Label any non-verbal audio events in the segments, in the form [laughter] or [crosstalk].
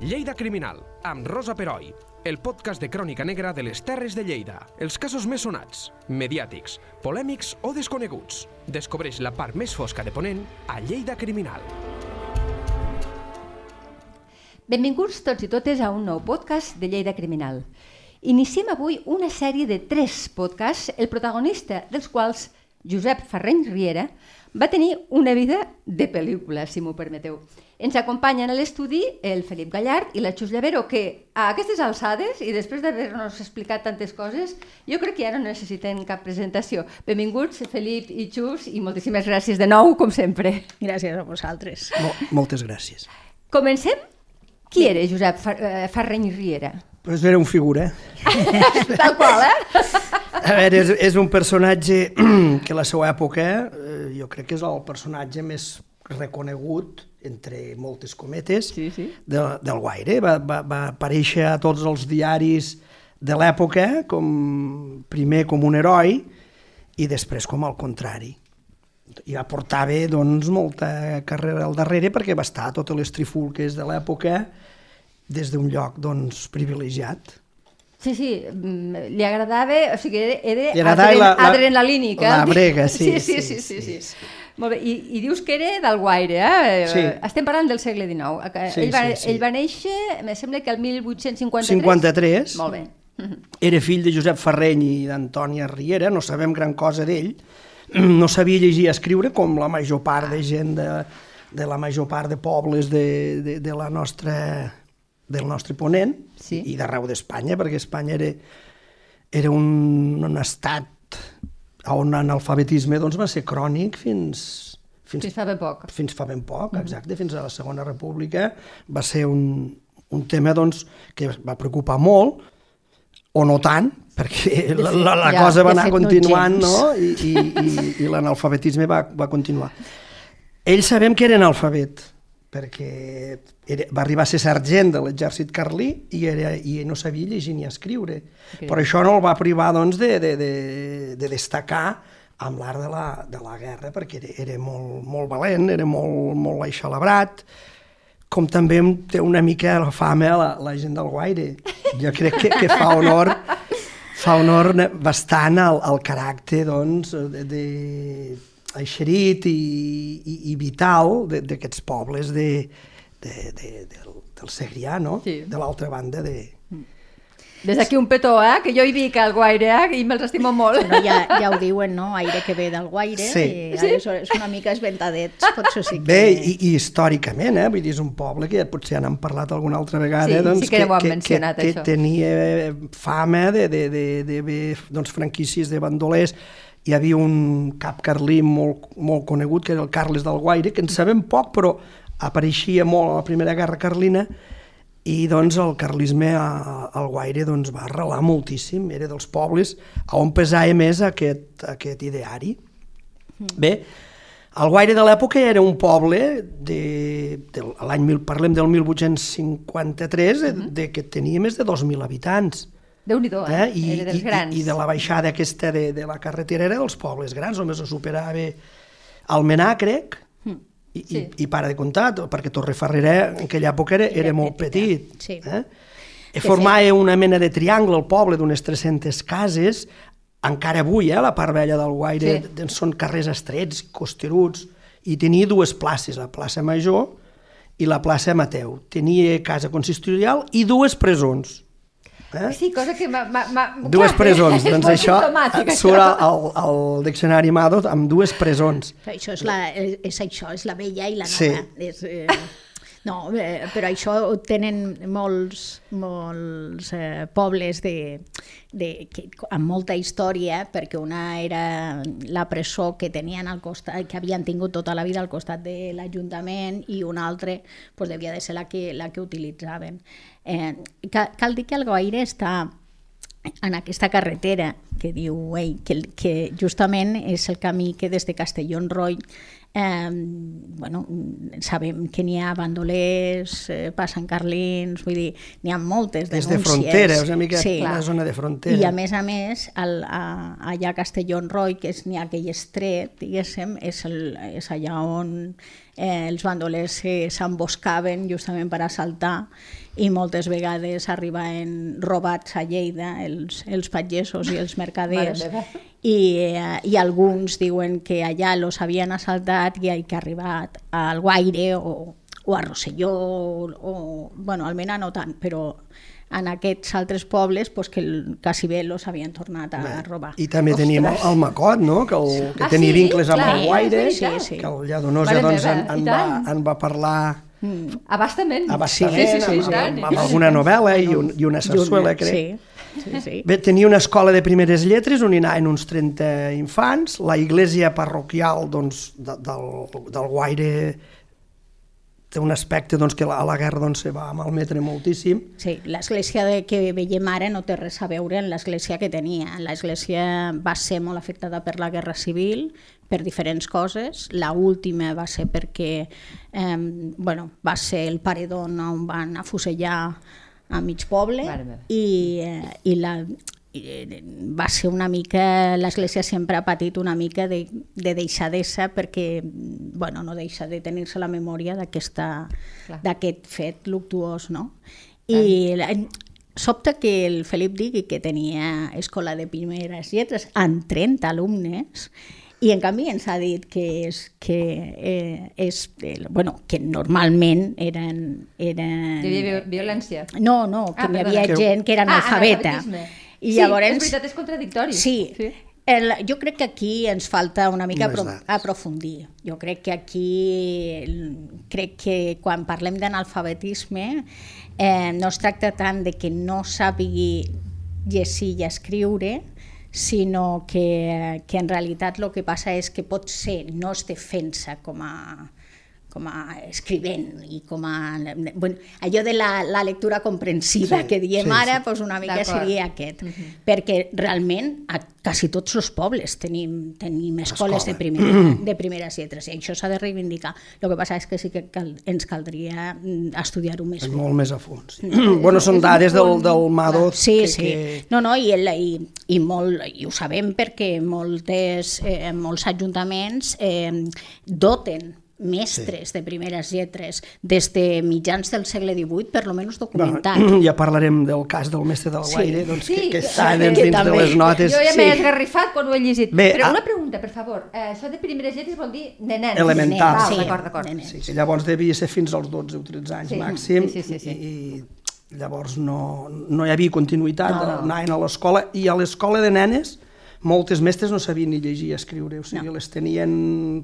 Lleida Criminal, amb Rosa Peroi, el podcast de crònica negra de les Terres de Lleida. Els casos més sonats, mediàtics, polèmics o desconeguts. Descobreix la part més fosca de Ponent a Lleida Criminal. Benvinguts tots i totes a un nou podcast de Lleida Criminal. Iniciem avui una sèrie de tres podcasts, el protagonista dels quals, Josep Ferreny Riera, va tenir una vida de pel·lícula, si m'ho permeteu. Ens acompanyen a l'estudi el Felip Gallard i la Xus Llavero, que a aquestes alçades, i després d'haver-nos explicat tantes coses, jo crec que ja no necessiten cap presentació. Benvinguts, Felip i Xus, i moltíssimes gràcies de nou, com sempre. Gràcies a vosaltres. Mol moltes gràcies. Comencem? Qui era Josep Ferreny Riera? Pues era un figura. Tal qual, eh? A veure, és, és un personatge [clears throat] que a la seva època eh, jo crec que és el personatge més reconegut entre moltes cometes sí, sí. De, del Guaire. Va, va, va aparèixer a tots els diaris de l'època com primer com un heroi i després com al contrari. I aportava doncs, molta carrera al darrere perquè va estar a totes les trifulques de l'època des d'un lloc doncs, privilegiat. Sí, sí, mm, li agradava, o sigui, era, era adren, la, la, adrenalínica. La brega, [laughs] sí. Sí, sí, sí. sí, sí, sí. Molt bé, I, i dius que era del Guaire, eh? Sí. Estem parlant del segle XIX. Sí, ell, va, sí, sí. ell va néixer, me sembla que el 1853. 53. Molt bé. Era fill de Josep Ferreny i d'Antònia Riera, no sabem gran cosa d'ell. [clears throat] No sabia llegir i escriure com la major part de gent de, de la major part de pobles de, de, de la nostra del nostre ponent sí. i d'arreu d'Espanya, perquè Espanya era, era un, un estat on l'analfabetisme doncs, va ser crònic fins, fins, fins fa ben poc. Fins fa ben poc, exacte, mm -hmm. fins a la Segona República. Va ser un, un tema doncs, que va preocupar molt, o no tant, perquè la, la, la ja, cosa va anar continuant no? I, i, i, i l'analfabetisme va, va continuar. Ell sabem que era analfabet, perquè era, va arribar a ser sergent de l'exèrcit carlí i, era, i no sabia llegir ni escriure. Okay. Però això no el va privar doncs, de, de, de, de destacar amb l'art de, la, de la guerra, perquè era, era molt, molt valent, era molt, molt aixalabrat, com també té una mica la fama la, la gent del Guaire. Jo crec que, que fa honor fa honor bastant al, al caràcter doncs, de, de eixerit i, i, i vital d'aquests pobles de, de, de, del, del Segrià, no? Sí. de l'altra banda de... Des d'aquí un petó, eh? que jo hi dic al Guaire eh? i me'ls estimo molt. Bueno, ja, ja ho diuen, no? Aire que ve del Guaire, Sí. i Sí. sí. és una mica esventadets, potser sí que... Bé, i, i històricament, eh? vull dir, és un poble que potser ja n'hem parlat alguna altra vegada, Sí, doncs, sí que mencionat, que, això. que tenia fama de, de, de, de, de doncs, franquícies de bandolers, hi havia un cap carlí molt, molt conegut, que era el Carles del Guaire, que en sabem poc, però apareixia molt a la Primera Guerra Carlina, i doncs el carlisme al Guaire doncs, va arrelar moltíssim, era dels pobles a on pesava més aquest, aquest ideari. Bé, el Guaire de l'època era un poble de, de l'any, parlem del 1853, de, de, que tenia més de 2.000 habitants. Déu-n'hi-do, eh? Eh? I, Era dels i, grans. I, I de la baixada aquesta de, de la carretera era dels pobles grans, només ho superava Almenar, crec, i, Sí. i, i para de comptar, perquè Torrefarrera en aquella època era, era molt petit. Sí. Eh? I formava una mena de triangle al poble d'unes 300 cases, encara avui, eh, la part vella del Guaire, sí. són carrers estrets, costeruts, i tenia dues places, la plaça Major i la plaça Mateu. Tenia casa consistorial i dues presons. Eh? Sí, cosa que m'ha... m'ha- m'ha- Dues clar, presons, és doncs molt això surt això. al, al diccionari Mado amb dues presons. Això és, la, és això, és la vella i la nova. Sí. És, eh, no, eh, però això ho tenen molts, molts eh, pobles de, de, que, amb molta història, perquè una era la presó que tenien al costat, que havien tingut tota la vida al costat de l'Ajuntament i una altra pues, devia de ser la que, la que utilitzaven. Eh, cal, cal dir que el Guaire està en aquesta carretera que diu ell, que, que justament és el camí que des de Castelló en Roy eh, bueno, sabem que n'hi ha bandolers, eh, passen carlins, vull dir, n'hi ha moltes denúncies. de frontera, és una mica Sí. una zona de frontera. I a més a més, al, a, allà a Castelló en Roy, que és n'hi ha aquell estret, diguéssim, és, el, és allà on eh, els bandolers s'emboscaven justament per assaltar i moltes vegades arribaven robats a Lleida els, els pagesos i els mercaders i, eh, i alguns diuen que allà los havien assaltat i que ha arribat al Guaire o, o a Rosselló o, o bueno, almenys no tant, però en aquests altres pobles pues, que quasi bé los havien tornat a Bé, robar. I també Ostres. tenim el, el Macot, no? que, el, que ah, tenia sí? vincles amb Clar, el Guaire, sí, sí. que el Lladonosa doncs, en, en, va, en va parlar Mm. Abastament. Abastament, sí, sí, sí, amb, amb, amb alguna novel·la i, un, i una sarsuela, crec. Sí. Sí, sí. Bé, tenia una escola de primeres lletres on hi anaven uns 30 infants, la iglesia parroquial doncs, de, del, del Guaire té un aspecte doncs, que a la guerra doncs, se va malmetre moltíssim. Sí, l'església que veiem ara no té res a veure amb l'església que tenia. L'església va ser molt afectada per la guerra civil, per diferents coses. La última va ser perquè eh, bueno, va ser el paredón on van afusellar a mig poble i, eh, i la, va ser una mica, l'Església sempre ha patit una mica de, de deixadesa perquè bueno, no deixa de tenir-se la memòria d'aquest fet luctuós. No? I la, sobta que el Felip digui que tenia escola de primeres lletres amb 30 alumnes i en canvi ens ha dit que és, que, eh, és eh, bueno, que normalment eren... eren... Hi havia violència? No, no, que ah, hi havia que... gent que era ah, analfabeta. Ah, i sí, llavors, és veritat, és contradictori. Sí, sí. El, jo crec que aquí ens falta una mica pro, aprofundir. Jo crec que aquí, crec que quan parlem d'analfabetisme, eh, no es tracta tant de que no sàpigui llegir i escriure, sinó que, que en realitat el que passa és que pot ser no es defensa com a, com a escrivent i com a... Bueno, allò de la, la lectura comprensiva sí, que diem sí, ara, sí. Pues una mica seria aquest. Uh -huh. Perquè realment a quasi tots els pobles tenim, tenim escoles de, primera, de primeres lletres i això s'ha de reivindicar. El que passa és que sí que cal, ens caldria mm, estudiar-ho més. Molt més a fons. Mm. bueno, són dades del, del MADO. Sí, que, sí. Que... No, no, i, el, i, i, molt, i ho sabem perquè moltes, eh, molts ajuntaments eh, doten mestres sí. de primeres lletres des de mitjans del segle XVIII, per lo menys documentat. Bueno, [clears throat] ja parlarem del cas del mestre del Guaire, sí. doncs, sí, que, que està sí, dins, dins de les notes. Jo ja m'he sí. esgarrifat quan ho he llegit. Bé, Però una pregunta, per favor. Eh, això de primeres lletres vol dir de nens. Elemental. Sí, d'acord, d'acord. Sí, que llavors devia ser fins als 12 o 13 anys sí. màxim. Sí, sí, sí, sí. I, llavors no, no hi havia continuïtat, no, no. anaven a l'escola, i a l'escola de nenes moltes mestres no sabien ni llegir i escriure, o sigui, no. les tenien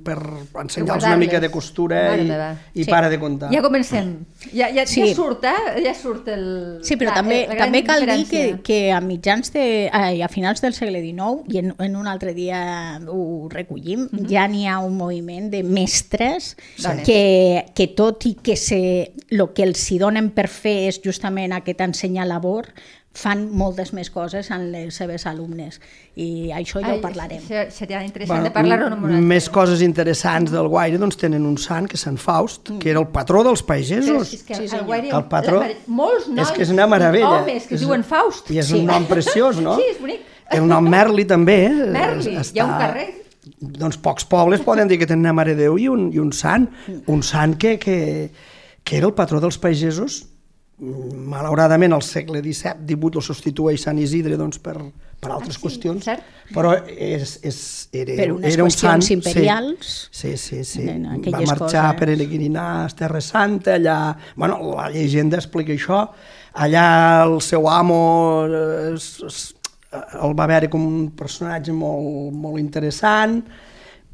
per ensenyar-los una mica de costura i, i sí. para de comptar. Ja comencem. Ja, ja, sí. ja surt, eh? Ja surt el... Sí, però la, també, la també cal dir que, que a mitjans de... Ai, a finals del segle XIX, i en, en un altre dia ho recollim, mhm. -huh. ja n'hi ha un moviment de mestres sí. que, que tot i que se, lo que els hi donen per fer és justament aquest ensenyar labor, fan moltes més coses en les seves alumnes i això ja Ai, ho parlarem. Seria interessant bueno, de parlar-ho en Més coses interessants del Guaire doncs tenen un sant que és Sant Faust, mm. que era el patró dels pagesos. és que sí, el, Guaire, el patró, la, molts nois, és que és una meravella. homes que és, diuen Faust. I és sí. un nom preciós, no? Sí, és bonic. El nom Merli també. Eh? Merli, està, hi ha un carrer doncs pocs pobles poden dir que tenen una Mare de Déu i un, i un sant, un sant que, que, que era el patró dels pagesos malauradament al segle XVII-XVIII el substitueix Sant Isidre doncs, per, per altres ah, sí, qüestions, cert? però és, és, era, per unes era un sant, imperials sí, sí, sí, sí. va marxar coses. peregrinar a Terra Santa allà, bueno, la llegenda explica això allà el seu amo es, es, el va veure com un personatge molt, molt interessant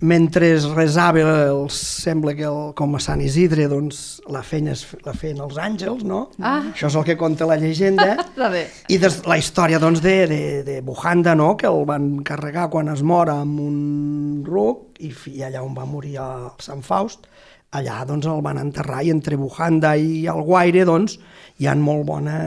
mentre es resava, el, sembla que el, com a Sant Isidre, doncs, la feien, la feien els àngels, no? Ah. Això és el que conta la llegenda. [laughs] I des, la història doncs, de, de, de Bujanda, no? que el van carregar quan es mora amb un ruc, i, i allà on va morir el Sant Faust, allà doncs, el van enterrar, i entre Bujanda i el Guaire doncs, hi han molt bona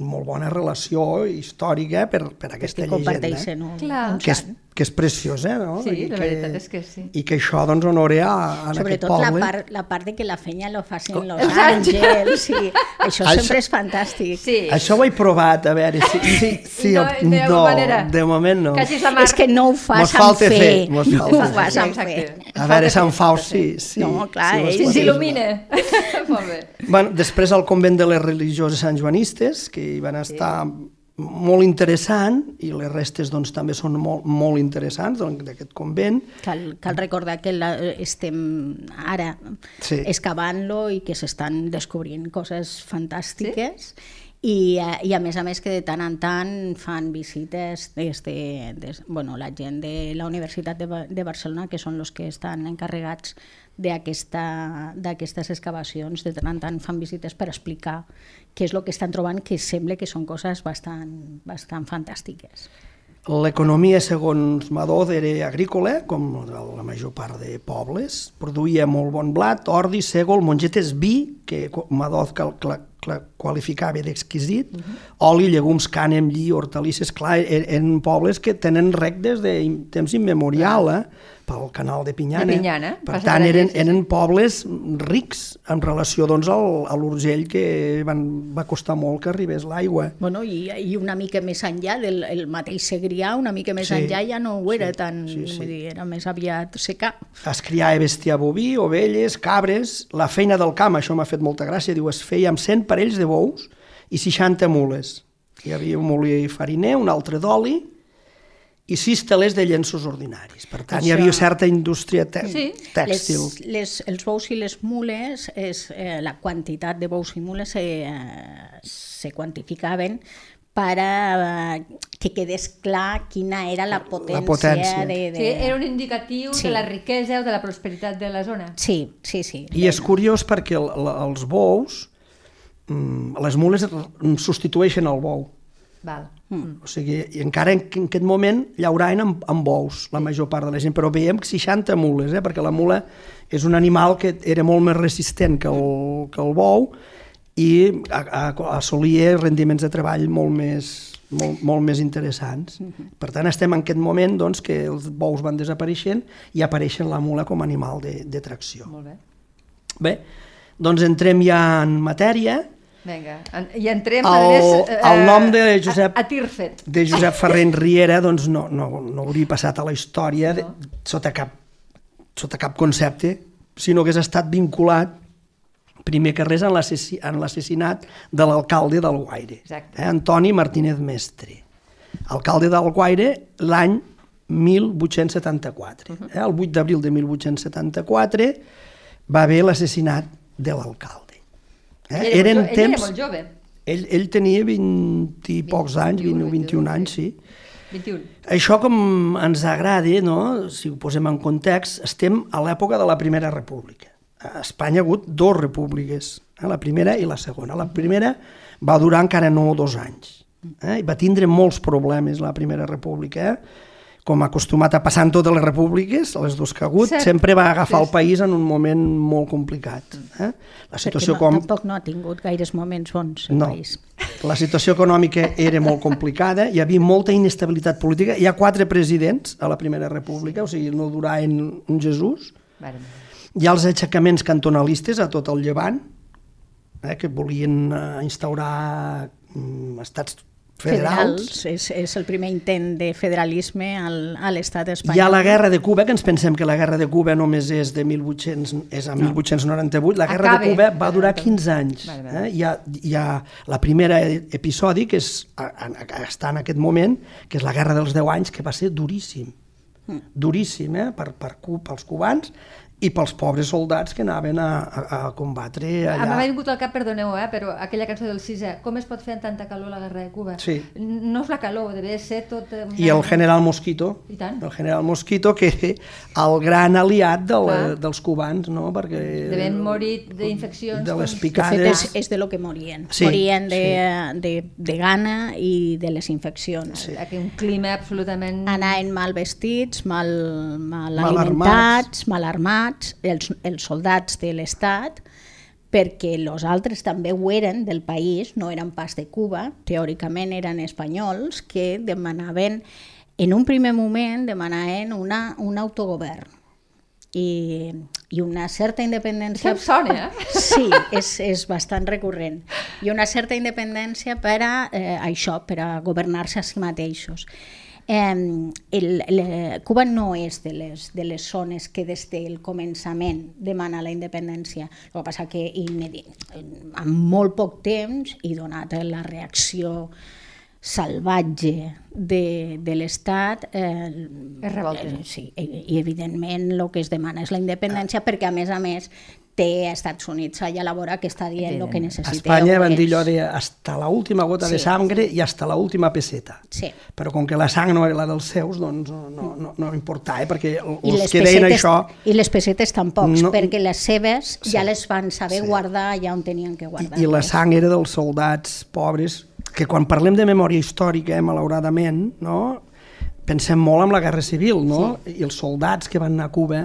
molt bona relació històrica per, per aquesta llegenda. Que comparteixen un, que és que és preciós, eh? No? Sí, I la que, veritat és que sí. I que això doncs honore a, a aquest Sobretot la poble. part, la part de que la fenya lo facin Co- Los Exacte. Àngels, sí. això Això- sempre és fantàstic. Sí. Això ho he provat, a veure si... si, si no, de no, manera. de moment no. Quasi la mar. És que no ho fas Mos amb fer, fer. mos no ho fas amb fer. A veure, Sant Faust, sí, sí. No, clar, sí, ell sí, Ens il·lumina. [laughs] Molt bé. Bueno, després al convent de les religioses santjoanistes, que hi van estar molt interessant, i les restes doncs, també són molt, molt interessants doncs, d'aquest convent. Cal, cal recordar que la, estem ara Sí. excavant-lo i que s'estan descobrint coses fantàstiques i, eh, i a més a més que de tant en tant fan visites des de, des, bueno, la gent de la Universitat de, de Barcelona que són els que estan encarregats d'aquestes excavacions, de tant en tant fan visites per explicar què és el que estan trobant, que sembla que són coses bastant, bastant fantàstiques. L'economia, segons Madó, era agrícola, com la major part de pobles. Produïa molt bon blat, ordi, sègol, mongetes, vi, que Madó cal, qualificava d'exquisit, uh -huh. oli, llegums, cànem, lli, hortalisses, clar, en, en pobles que tenen rec des de temps immemorial, eh? pel canal de Pinyana. De Pinyana, Per tant, per allà, eren, eren pobles rics en relació doncs, al, a l'Urgell, que van, va costar molt que arribés l'aigua. Bueno, i, i una mica més enllà del el mateix Segrià, una mica més Sí, enllà ja no ho era sí, tan, sí, sí. vull dir, era més aviat secà. es criava bestiar boví, ovelles, cabres, la feina del camp, això m'ha fet molta gràcia, diu, es feia amb 100 parells de bous i 60 mules. Hi havia un molí fariner, un altre d'oli i sis telers de llenços ordinaris. Per tant, hi Això- havia certa indústria te Sí. tèxtil. Les, les, els bous i les mules, és, eh, la quantitat de bous i mules se, eh, se quantificaven per eh, que quedés clar quina era la potència, potència. de... de... Sí, era un indicatiu Sí. de la riquesa o de la prosperitat de la zona. sí, sí, sí. I és curiós perquè el, el, els bous, les mules substitueixen el bou. Val. Mm. O sigui, i encara en, en aquest moment llauraven amb, amb bous, la major part de la gent, però veiem 60 mules, eh? perquè la mula és un animal que era molt més resistent que el, que el bou i a, a, assolia rendiments de treball molt més, molt, molt més interessants. Per tant, estem en aquest moment doncs, que els bous van desapareixent i apareixen la mula com a animal de, de tracció. Molt bé. Bé, doncs entrem ja en matèria. Vinga, i entrem El- adres, el nom de Josep- A, a Tirfet. de Josep Ferrer Riera doncs no, no, no hauria passat a la història de, sota, cap, sota cap concepte, sinó que hagués estat vinculat primer que res en l'assassi- en l'assassinat de l'alcalde d'Alguaire, Exacte. eh, Antoni Martínez Mestre. Alcalde d'Alguaire l'any 1874. Eh, el 8 d'abril de 1874 va haver l'assassinat de l'alcalde. Eh? Ell, era Eren molt, jo- ell temps... era molt jove. Ell, ell tenia 20 i pocs anys, 20 o 21, 21 anys, sí. 21. Això com ens agrada, no? si ho posem en context, estem a l'època de la Primera República. A Espanya ha hagut dues repúbliques, eh? la primera i la segona. La primera va durar encara no dos anys. Eh? I va tindre molts problemes la Primera República. Eh? Com acostumat a passar en totes les repúbliques, les dues que ha hagut, Cert. sempre va agafar Sí, el país en un moment molt complicat. Eh? La situació no, com... tampoc no ha tingut gaires moments bons el No, país. la situació econòmica era molt [laughs] complicada, hi havia molta inestabilitat política, hi ha quatre presidents a la Primera República, o sigui, no duraven un Jesús, Vale. hi ha els aixecaments cantonalistes a tot el Llevant, eh, que volien eh, instaurar mm, estats federals. Federals, és, és el primer intent de federalisme al, a l'estat espanyol. Hi ha la guerra de Cuba, que ens pensem que la guerra de Cuba només és de 1800, és a 1898. La guerra Acabe. de Cuba va durar 15 anys. Eh? Hi, ha, hi ha la primera episodi, que és, està en aquest moment, que és la guerra dels 10 anys, que va ser duríssim. Duríssim, eh? Per, per, pels cubans i pels pobres soldats que anaven a, a, a combatre Ah, allà. M'ha vingut al cap, perdoneu, eh, però aquella cançó del Sisè, com es pot fer amb tanta calor la guerra de Cuba? Sí. No és la calor, deve ser tot... eh, Una... I el general Mosquito, I tant. el general Mosquito, que el gran aliat de la, Clar. dels cubans, no? Perquè... Devem morir d'infeccions. De les com- De picades. fet, és, és de lo que morien. Sí, morien de, de, de gana i de les infeccions. Sí. Aquí un clima absolutament... Anaven mal vestits, mal, mal, Mal alimentats, mal armats, els, els soldats de l'Estat, perquè els altres també ho eren del país, no eren pas de Cuba, teòricament eren espanyols, que demanaven en un primer moment demanaven una, un autogovern i, i una certa independència... Em sona, eh? [laughs] Sí, és, és bastant recurrent. I una certa independència per a eh, això, per a governar-se a si mateixos. Eh, el, el, Cuba no és de les, de les zones que des del començament demana la independència. El que passa que en molt poc temps i donat la reacció salvatge de, de l'Estat eh, es revolten. Eh, sí, i, i evidentment el que es demana és la independència perquè a més a més té a Estats Units allà a la vora que està dient el que necessiteu. A Espanya van dir allò de hasta la última gota sí, de sangre i hasta la última peseta. Sí. Però com que la sang no era la dels seus, doncs no, no, no, no importava, eh? perquè els que deien això... I les pessetes tampoc, no, perquè les seves sí, ja les van saber sí. guardar allà on tenien que guardar. I, I la sang era dels soldats pobres que quan parlem de memòria històrica, eh, malauradament, no? pensem molt en la Guerra Civil, no? Sí. I els soldats que van anar a Cuba,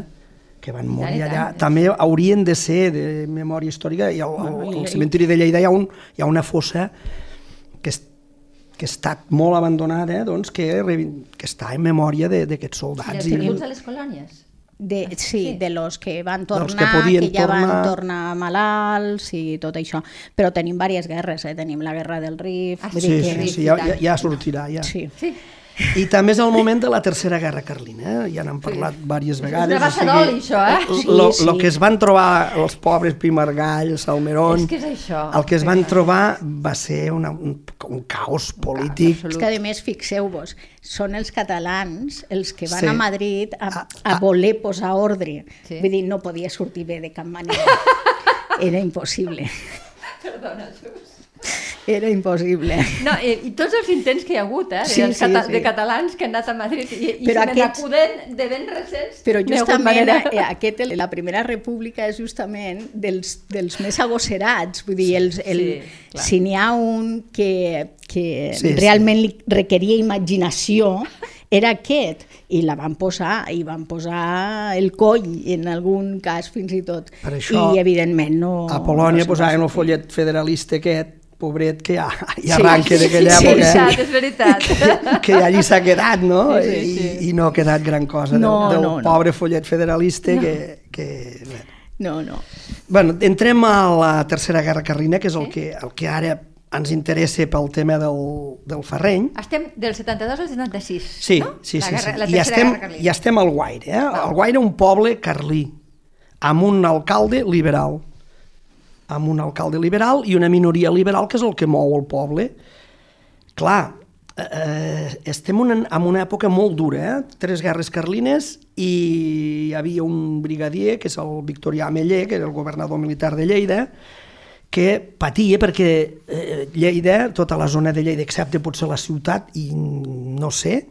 que van morir allà, també haurien de ser de memòria històrica. I al, al, al cementiri de Lleida hi ha, un, hi ha una fossa que, és, que ha estat molt abandonada, eh, doncs, que, que està en memòria d'aquests soldats. I els I... a les colònies? De, sí, sí, de los que van tornar, que, que ja tornar... van tornar malalts i tot això. Però tenim diverses guerres, eh? tenim la guerra del Rif... Ah, sí, sí, sí, sí, ja, ja, ja sortirà. Ja. Sí. sí. I també és el moment de la Tercera Guerra Carlina, eh? ja n'han parlat sí. diverses vegades. És una o sigui, això, eh? Sí, lo, sí. lo que es van trobar els pobres Pimargall, Salmerón... És que és això. El que es van trobar va ser una, un, un caos polític. És que, a més, fixeu-vos, són els catalans els que van sí. a Madrid a, a voler posar ordre. Sí. Vull dir, no podia sortir bé de cap manera. [laughs] Era impossible. Perdona, Sus. Era impossible. No, i, i tots els intents que hi ha hagut, eh, sí, de, sí, cata sí. de catalans que han anat a Madrid i, i però se aquests... n'acuden de ben recents. Però justament manera... Eh, aquest, la Primera República és justament dels, dels més agosserats, vull dir, els, el, sí, si n'hi ha un que, que sí, realment sí. li requeria imaginació, era aquest i la van posar i van posar el coll en algun cas fins i tot per això, i evidentment no a Polònia no posaven el follet federalista aquest pobret que ja, ja arranca sí, d'aquella sí, època. Sí, és veritat, és [laughs] veritat. Que, que allí s'ha quedat, no? Sí, sí, sí. I, I no ha quedat gran cosa no, del, del no, pobre no. follet federalista no. que... que no, no. Bueno, entrem a la Tercera Guerra Carlina, que és el, sí? que, el que ara ens interessa pel tema del, del Ferreny. Estem del 72 al 76, sí, no? Sí, sí, guerra, sí. I estem, I estem al Guaire. Eh? El Guaire un poble carlí, amb un alcalde liberal amb un alcalde liberal i una minoria liberal, que és el que mou el poble. Clar, eh, estem una, en una època molt dura, eh? tres guerres carlines i hi havia un brigadier, que és el Victorià Ameller, que era el governador militar de Lleida, que patia perquè eh, Lleida, tota la zona de Lleida, excepte potser la ciutat, i no sé,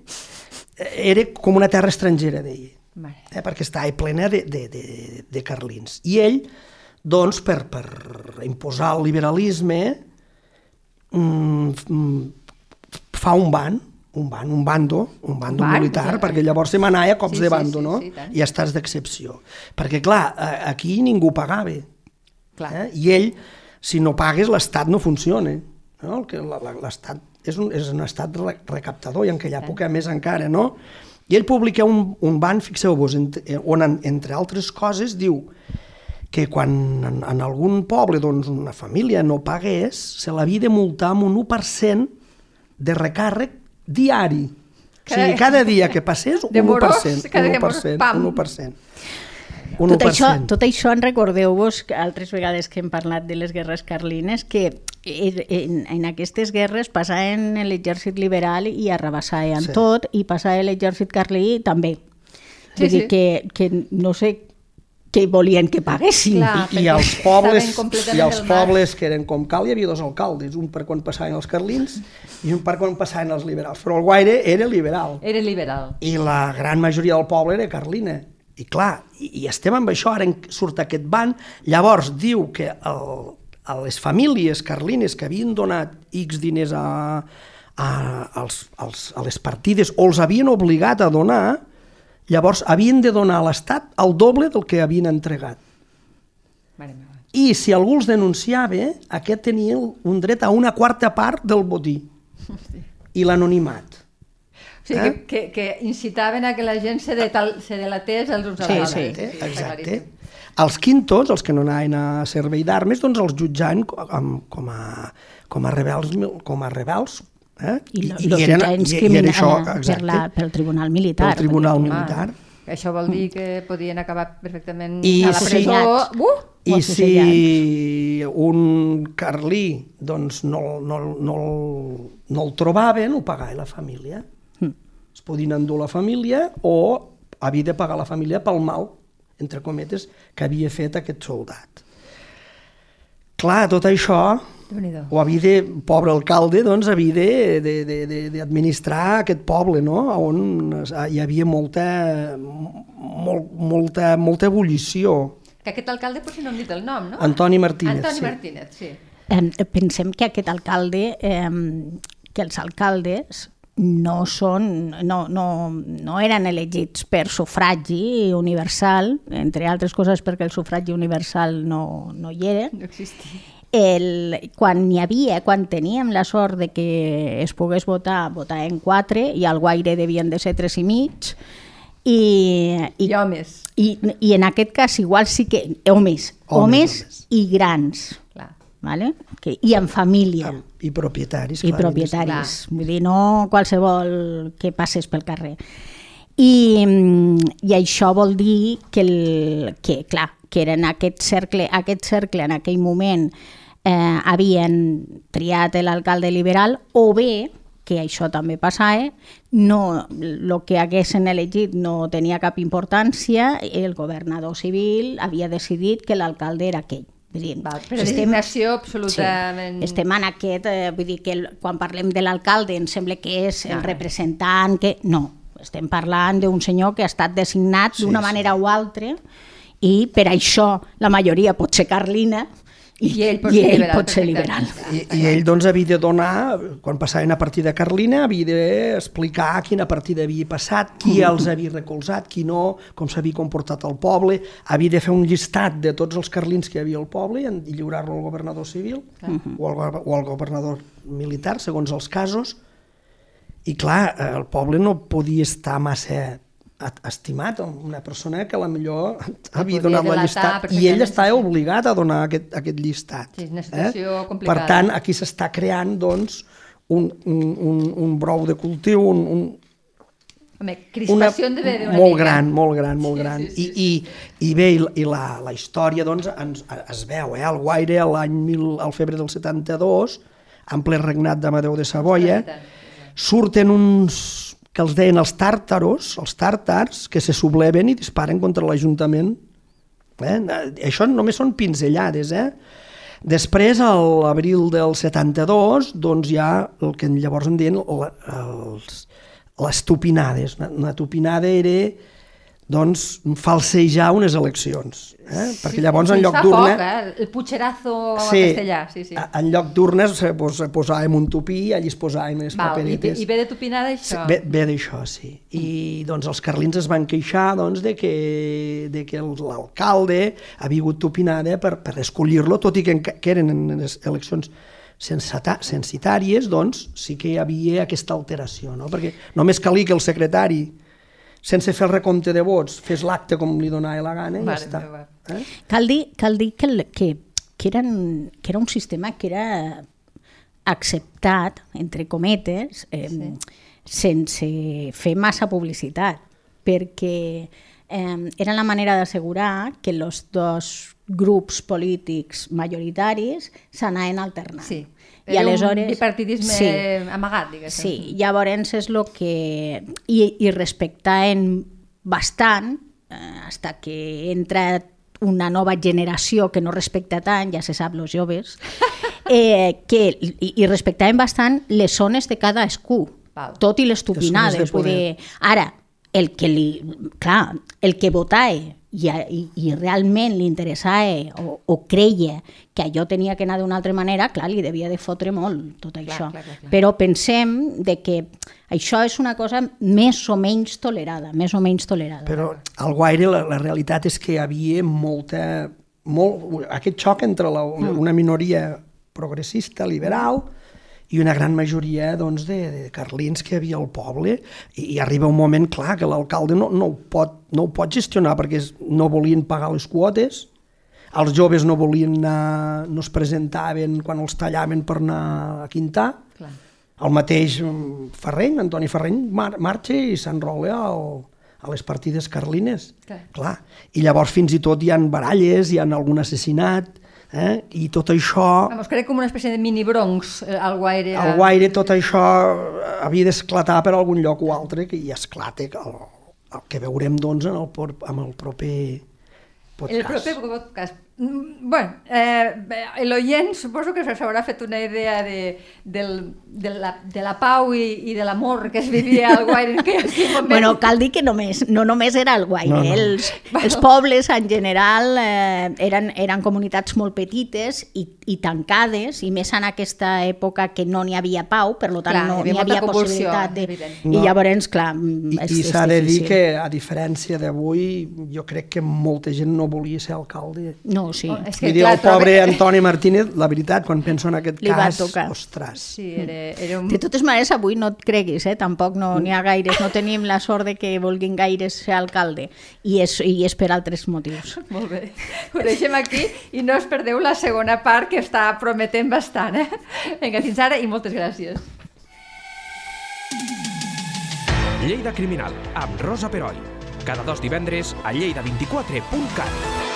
era com una terra estrangera, deia, eh, perquè estava plena de, de, de, de carlins. I ell, doncs, per, per imposar el liberalisme, mm, fa un ban, un ban, un bando, un bando un ban, militar, sí, perquè llavors se manava cops sí, de bando, sí, sí, no? Sí, sí, I estats d'excepció. Perquè, clar, aquí ningú pagava. Clar. Eh? I ell, si no pagues, l'Estat no funciona. No? L'Estat és un, és un estat recaptador, i en aquella època més encara, no? I ell publica un, un ban, fixeu-vos, on, entre altres coses, diu que quan en, en algun poble doncs, una família no pagués, se l'havia de multar amb un 1% de recàrrec diari. Cada... O sigui, cada dia que passés, un de 1%. Moros, cada un 1%, pam. un 1%. Un tot, 1%. això, tot això en recordeu-vos altres vegades que hem parlat de les guerres carlines que en, en aquestes guerres passaven l'exèrcit liberal i arrabassaven sí. tot i passava l'exèrcit carlí també. Sí, Vull sí. dir que, que no sé que volien que paguessin. Clar, I, i els [laughs] pobles, i els pobles que eren com cal, hi havia dos alcaldes, un per quan passaven els carlins i un per quan passaven els liberals. Però el Guaire era liberal. Era liberal. I la gran majoria del poble era carlina. I clar, i, i estem amb això, ara surt aquest ban, llavors diu que el, a les famílies carlines que havien donat X diners a, a, als, als, a les partides o els havien obligat a donar, Llavors havien de donar a l'Estat el doble del que havien entregat. Mare I si algú els denunciava, aquest tenia un dret a una quarta part del botí. Hosti. [laughs] I l'anonimat. O sigui, eh? que, que, que incitaven a que la gent se, detal, se delatés els uns Sí, als sí. altres. Exacte, claríssim. Els quintos, els que no anaven a servei d'armes, doncs els jutjaven com, com, a, com a rebels, com a rebels eh? I, I, i- i criminals era això, per exacte, la, pel Tribunal Militar. pel Tribunal perquè- Militar. Ah, això vol dir que podien acabar perfectament I a la si- presó. Fusillats. Uh! I si un carlí doncs, no, no, no, el- no el trobaven, ho pagava la família. Mm. Es podien endur la família o havia de pagar la família pel mal, entre cometes, que havia fet aquest soldat. Clar, tot això. O havia de, pobre alcalde, doncs havia de- de- de- de- d'administrar aquest poble, no? on hi havia molta, molt, molta, molta ebullició. Que aquest alcalde potser no hem dit el nom, no? Antoni Martínez, Antoni sí. Martínez, sí. Eh, pensem que aquest alcalde, eh, que els alcaldes no són, no, no, no eren elegits per sufragi universal, entre altres coses perquè el sufragi universal no, no hi era. No existia. El, quan n'hi havia, quan teníem la sort de que es pogués votar, votar en quatre, i al guaire devien de ser tres i mig, i, I, I homes, i, i en aquest cas igual sí que homes, homes, Homes, homes i grans, clar. vale? que, i en família I propietaris. i clar, propietaris, vull dir, no qualsevol que passes pel carrer. I, i això vol dir que, el, que clar, que era en aquest cercle, aquest cercle en aquell moment eh, havien triat l'alcalde liberal o bé que això també passava, no, el que haguessin elegit no tenia cap importància, el governador civil havia decidit que l'alcalde era aquell. Vull dir, Val, per estem- absolutament... Sí. Estem en aquest, eh, vull dir que el, quan parlem de l'alcalde ens sembla que és el Ah. representant, que no, estem parlant d'un senyor que ha estat designat Sí, d'una sí. manera o altra i per això la majoria pot ser carlina i, I ell pot i ell liberal, pot ser liberal. I, I ell doncs havia de donar, quan passaven a partir de Carlina, havia d'explicar quina partida havia passat, qui els havia recolzat, qui no, com s'havia comportat el poble, havia de fer un llistat de tots els carlins que hi havia al poble i, lliurar-lo al governador civil o al, o al governador militar, segons els casos. I clar, el poble no podia estar massa estimat una persona que a la millor havia donat la llistat i ell sí. obligat a donar aquest, aquest llistat. Sí, és una situació complicada. Per tant, aquí s'està creant doncs, un, un, un, un brou de cultiu, un, un, Home, una, crispació deve haver una molt mica. gran, molt gran, molt Sí, gran. sí, sí, I, i, I bé, i, i la, la història doncs, ens, es veu, eh? el Guaire l'any al febrer del 72, en ple regnat d'Amadeu de Savoia, surten uns que els deien els tàrtaros, els tàrtars, que se subleven i disparen contra l'Ajuntament. Eh? Això només són pinzellades, eh? Després, a l'abril del 72, doncs hi ha el que llavors en els, les tupinades. Una tupinada era doncs, falsejar unes eleccions. Eh? Perquè llavors en lloc d'urna... Eh? El putxerazo Sí, castellà, sí, sí. en lloc d'urnes se pos, posàvem un tupí i allí es posàvem les Val, i, paperetes. I ve de tupinada Sí, això. ve, ve d'això, sí. I doncs els carlins es van queixar doncs, de que, de que l'alcalde havia hagut tupinada per, per escollir-lo, tot i que, que eren en les eleccions censitàries, doncs sí que hi havia aquesta alteració, no? perquè només calia que el secretari, sense fer el recompte de vots, fes l'acte com li donava la gana i ja Mare està. meva. Eh? Cal dir, cal dir que, el- que, que, eren, que era un sistema que era acceptat, entre cometes, eh, sí. sense fer massa publicitat, perquè eh, era la manera d'assegurar que els dos grups polítics majoritaris s'anaven alternant. Sí. I Era aleshores... un bipartidisme Sí. amagat, diguéssim. Sí, llavors és el que... I, i respectaven bastant, eh, hasta que entra una nova generació que no respecta tant, ja se sap, els joves, [laughs] eh, que, i, i respectaven bastant les zones de cadascú, Val. tot i les tupinades. Vull poder. dir, ara, el que li... Clar, el que votava i, i, i realment li interessava o, o creia que allò tenia que anar d'una altra manera, clar, li devia de fotre molt tot això. clar, clar, clar. Però pensem de que això és una cosa més o menys tolerada, més o menys tolerada. Però al Guaire la, la realitat és que hi havia molta, molt, aquest xoc entre la, una minoria progressista, liberal, i una gran majoria doncs, de, de carlins que havia al poble i, i arriba un moment, clar, que l'alcalde no, no, ho pot, no ho pot gestionar perquè no volien pagar les quotes, els joves no volien anar, no es presentaven quan els tallaven per anar a quintar, clar. el mateix mm, Ferreny, Antoni Ferreny, mar marxa i s'enrola al, a les partides carlines. Clar. Clar. I llavors fins i tot hi han baralles, hi han algun assassinat, eh? i tot això... Vamos, crec com una espècie de mini bronx eh, al Guaire. Al Guaire tot això havia d'esclatar per algun lloc o altre, que hi esclata el, el que veurem doncs en el, amb el proper podcast. El proper podcast. Mm, bueno, eh, l'oient suposo que s'haurà fet una idea de, del, de, la, de la pau i, i de l'amor que es vivia al Guaire moment. [laughs] Bueno, cal dir que només, no només era el Guaire, no, no. Els, [laughs] bueno. els pobles en general eh, eren, eren comunitats molt petites i, i tancades, i més en aquesta època que no n'hi havia pau, per tant clar, no n'hi havia, havia possibilitat de... No. I llavors, clar... I, és, i s'ha de dir que, a diferència d'avui, jo crec que molta gent no volia ser alcalde. No, no, sí. Oh, és que, Vull dir, clar, el pobre trobe... Antoni Martínez, la veritat, quan penso en aquest Li cas, ostres. Sí, era, era un... De totes maneres, avui no et creguis, eh? tampoc no n'hi ha gaires, no tenim la sort de que vulguin gaires ser alcalde, i és, i és per altres motius. [laughs] Molt bé, ho deixem aquí i no us perdeu la segona part que està prometent bastant. Eh? Vinga, fins ara i moltes gràcies. Lleida Criminal, amb Rosa Peroi. Cada dos divendres a lleida24.cat.